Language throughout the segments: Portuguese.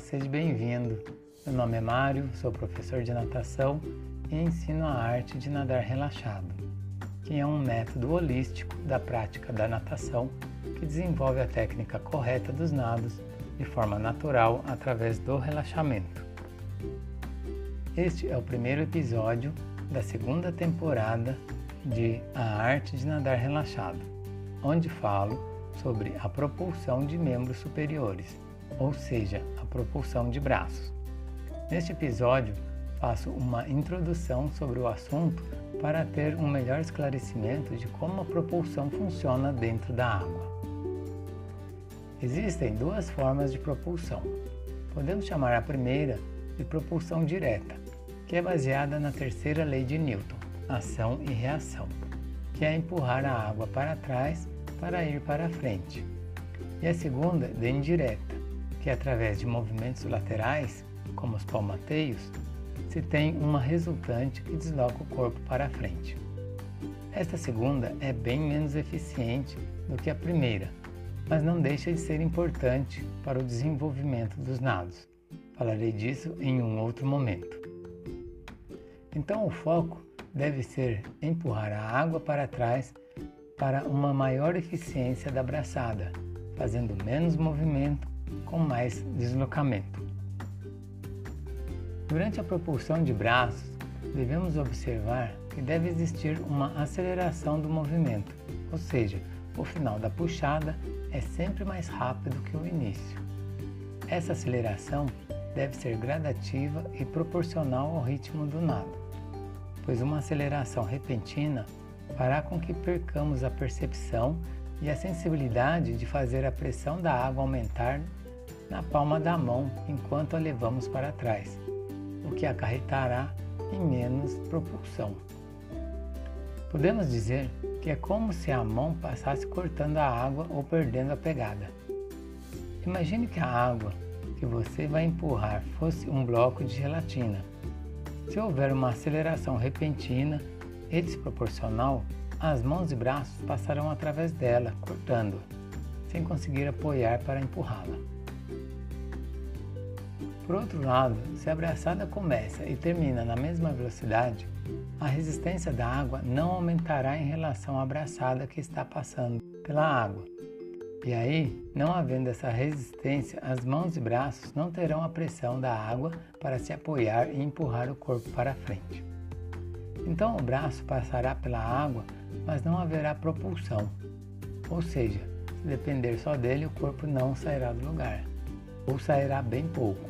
Seja bem-vindo. Meu nome é Mário, sou professor de natação e ensino a arte de nadar relaxado, que é um método holístico da prática da natação que desenvolve a técnica correta dos nados de forma natural através do relaxamento. Este é o primeiro episódio da segunda temporada de A Arte de Nadar Relaxado, onde falo sobre a propulsão de membros superiores, ou seja, propulsão de braços. Neste episódio, faço uma introdução sobre o assunto para ter um melhor esclarecimento de como a propulsão funciona dentro da água. Existem duas formas de propulsão. Podemos chamar a primeira de propulsão direta, que é baseada na terceira lei de Newton, ação e reação, que é empurrar a água para trás para ir para frente. E a segunda de indireta, que através de movimentos laterais como os palmateios, se tem uma resultante que desloca o corpo para frente. Esta segunda é bem menos eficiente do que a primeira, mas não deixa de ser importante para o desenvolvimento dos nados. Falarei disso em um outro momento. Então, o foco deve ser empurrar a água para trás para uma maior eficiência da braçada, fazendo menos movimento com mais deslocamento. Durante a propulsão de braços, devemos observar que deve existir uma aceleração do movimento, ou seja, o final da puxada é sempre mais rápido que o início. Essa aceleração deve ser gradativa e proporcional ao ritmo do nado, pois uma aceleração repentina fará com que percamos a percepção e a sensibilidade de fazer a pressão da água aumentar na palma da mão enquanto a levamos para trás o que acarretará em menos propulsão. Podemos dizer que é como se a mão passasse cortando a água ou perdendo a pegada. Imagine que a água que você vai empurrar fosse um bloco de gelatina. Se houver uma aceleração repentina e desproporcional, as mãos e braços passarão através dela, cortando, sem conseguir apoiar para empurrá-la. Por outro lado, se a braçada começa e termina na mesma velocidade, a resistência da água não aumentará em relação à braçada que está passando pela água. E aí, não havendo essa resistência, as mãos e braços não terão a pressão da água para se apoiar e empurrar o corpo para frente. Então o braço passará pela água, mas não haverá propulsão. Ou seja, se depender só dele, o corpo não sairá do lugar, ou sairá bem pouco.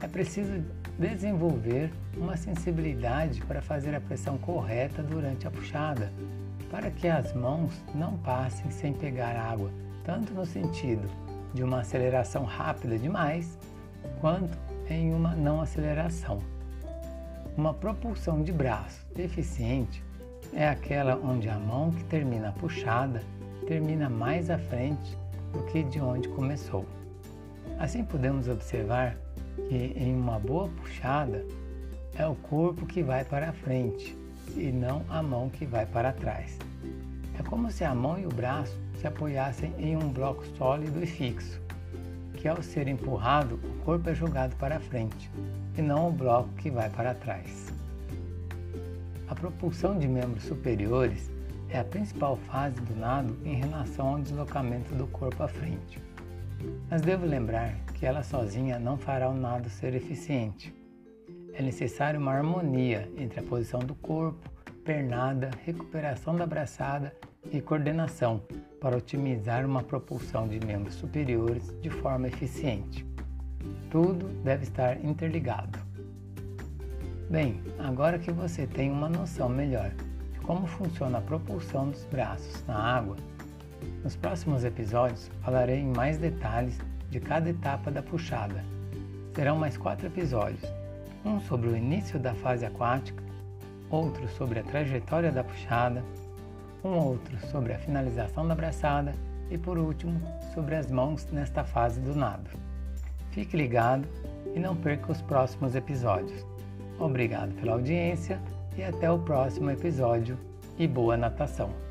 É preciso desenvolver uma sensibilidade para fazer a pressão correta durante a puxada, para que as mãos não passem sem pegar água, tanto no sentido de uma aceleração rápida demais, quanto em uma não aceleração. Uma propulsão de braço eficiente é aquela onde a mão que termina puxada termina mais à frente do que de onde começou. Assim podemos observar que em uma boa puxada é o corpo que vai para a frente e não a mão que vai para trás. É como se a mão e o braço se apoiassem em um bloco sólido e fixo, que ao ser empurrado, o corpo é jogado para frente e não o bloco que vai para trás. A propulsão de membros superiores é a principal fase do nado em relação ao deslocamento do corpo à frente. Mas devo lembrar que ela sozinha não fará o nado ser eficiente. É necessário uma harmonia entre a posição do corpo, pernada, recuperação da braçada e coordenação para otimizar uma propulsão de membros superiores de forma eficiente. Tudo deve estar interligado. Bem, agora que você tem uma noção melhor de como funciona a propulsão dos braços na água, nos próximos episódios falarei em mais detalhes de cada etapa da puxada. Serão mais quatro episódios: um sobre o início da fase aquática, outro sobre a trajetória da puxada, um outro sobre a finalização da braçada e, por último, sobre as mãos nesta fase do nado. Fique ligado e não perca os próximos episódios. Obrigado pela audiência e até o próximo episódio e boa natação!